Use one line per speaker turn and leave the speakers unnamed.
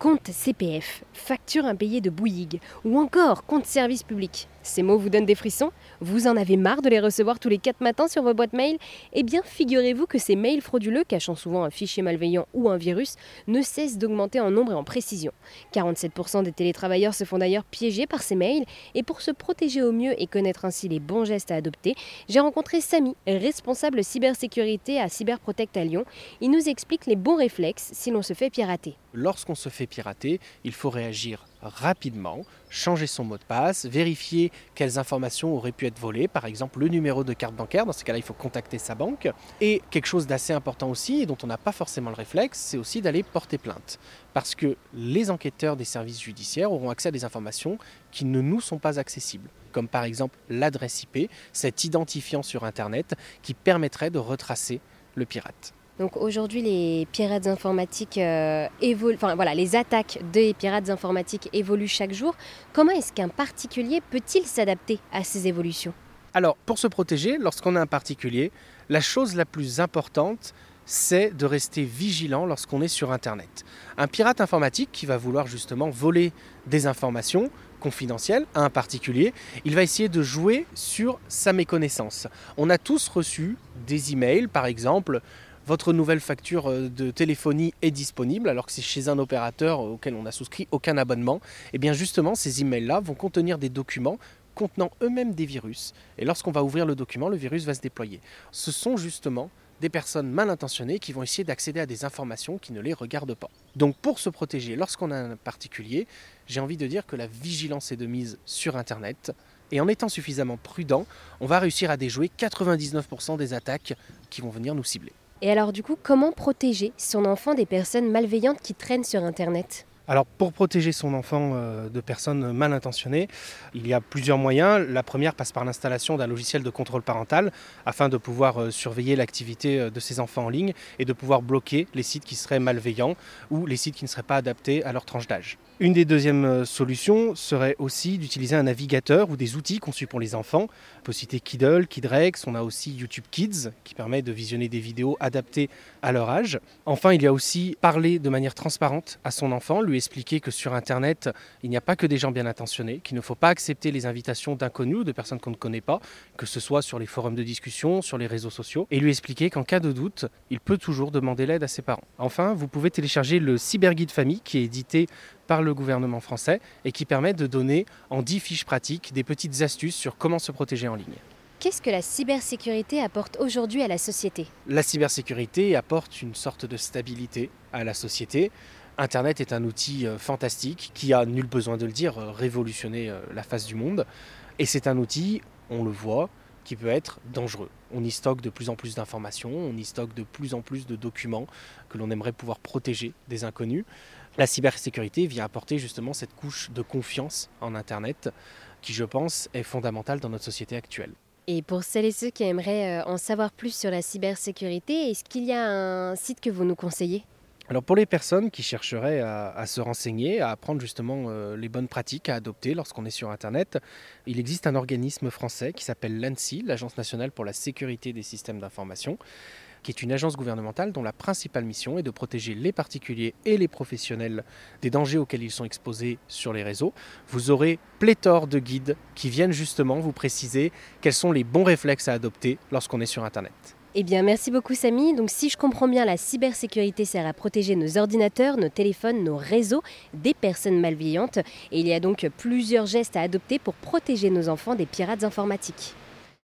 compte CPF, facture impayée de Bouygues ou encore compte service public. Ces mots vous donnent des frissons Vous en avez marre de les recevoir tous les 4 matins sur vos boîtes mail Eh bien, figurez-vous que ces mails frauduleux, cachant souvent un fichier malveillant ou un virus, ne cessent d'augmenter en nombre et en précision. 47% des télétravailleurs se font d'ailleurs piéger par ces mails, et pour se protéger au mieux et connaître ainsi les bons gestes à adopter, j'ai rencontré Samy, responsable cybersécurité à Cyberprotect à Lyon. Il nous explique les bons réflexes si l'on se fait pirater.
Lorsqu'on se fait pirater, il faut réagir rapidement, changer son mot de passe, vérifier quelles informations auraient pu être volées, par exemple le numéro de carte bancaire, dans ce cas-là il faut contacter sa banque. Et quelque chose d'assez important aussi, et dont on n'a pas forcément le réflexe, c'est aussi d'aller porter plainte. Parce que les enquêteurs des services judiciaires auront accès à des informations qui ne nous sont pas accessibles, comme par exemple l'adresse IP, cet identifiant sur Internet qui permettrait de retracer le pirate.
Donc aujourd'hui, les pirates informatiques euh, évoluent, enfin voilà, les attaques des pirates informatiques évoluent chaque jour. Comment est-ce qu'un particulier peut-il s'adapter à ces évolutions?
Alors, pour se protéger, lorsqu'on est un particulier, la chose la plus importante, c'est de rester vigilant lorsqu'on est sur Internet. Un pirate informatique qui va vouloir justement voler des informations confidentielles à un particulier, il va essayer de jouer sur sa méconnaissance. On a tous reçu des emails, par exemple, votre nouvelle facture euh, de téléphonie est disponible alors que c'est chez un opérateur auquel on n'a souscrit aucun abonnement, et eh bien justement ces emails-là vont contenir des documents contenant eux-mêmes des virus. Et lorsqu'on va ouvrir le document, le virus va se déployer. Ce sont justement des personnes mal intentionnées qui vont essayer d'accéder à des informations qui ne les regardent pas. Donc pour se protéger lorsqu'on a un particulier, j'ai envie de dire que la vigilance est de mise sur Internet. Et en étant suffisamment prudent, on va réussir à déjouer 99% des attaques qui vont venir nous cibler.
Et alors du coup, comment protéger son enfant des personnes malveillantes qui traînent sur Internet?
Alors pour protéger son enfant euh, de personnes mal intentionnées, il y a plusieurs moyens. La première passe par l'installation d'un logiciel de contrôle parental afin de pouvoir euh, surveiller l'activité euh, de ses enfants en ligne et de pouvoir bloquer les sites qui seraient malveillants ou les sites qui ne seraient pas adaptés à leur tranche d'âge. Une des deuxièmes solutions serait aussi d'utiliser un navigateur ou des outils conçus pour les enfants. On peut citer Kiddle, Kidrex, on a aussi YouTube Kids qui permet de visionner des vidéos adaptées à leur âge. Enfin, il y a aussi parler de manière transparente à son enfant, lui expliquer que sur Internet, il n'y a pas que des gens bien intentionnés, qu'il ne faut pas accepter les invitations d'inconnus ou de personnes qu'on ne connaît pas, que ce soit sur les forums de discussion, sur les réseaux sociaux, et lui expliquer qu'en cas de doute, il peut toujours demander l'aide à ses parents. Enfin, vous pouvez télécharger le Cyberguide Famille qui est édité par le gouvernement français et qui permet de donner en 10 fiches pratiques des petites astuces sur comment se protéger en ligne.
Qu'est-ce que la cybersécurité apporte aujourd'hui à la société?
La cybersécurité apporte une sorte de stabilité à la société. Internet est un outil euh, fantastique qui a, nul besoin de le dire, euh, révolutionné euh, la face du monde. Et c'est un outil, on le voit, qui peut être dangereux. On y stocke de plus en plus d'informations, on y stocke de plus en plus de documents que l'on aimerait pouvoir protéger des inconnus. La cybersécurité vient apporter justement cette couche de confiance en Internet qui, je pense, est fondamentale dans notre société actuelle.
Et pour celles et ceux qui aimeraient en savoir plus sur la cybersécurité, est-ce qu'il y a un site que vous nous conseillez?
Alors pour les personnes qui chercheraient à, se renseigner, à apprendre justement euh, les bonnes pratiques à adopter lorsqu'on est sur Internet, il existe un organisme français qui s'appelle l'ANSI, l'Agence nationale pour la sécurité des systèmes d'information, qui est une agence gouvernementale dont la principale mission est de protéger les particuliers et les professionnels des dangers auxquels ils sont exposés sur les réseaux. Vous aurez pléthore de guides qui viennent justement vous préciser quels sont les bons réflexes à adopter lorsqu'on est sur Internet.
Eh bien, merci beaucoup Samy. Donc, si je comprends bien, la cybersécurité sert à protéger nos ordinateurs, nos téléphones, nos réseaux des personnes malveillantes. Et il y a donc plusieurs gestes à adopter pour protéger nos enfants des pirates informatiques.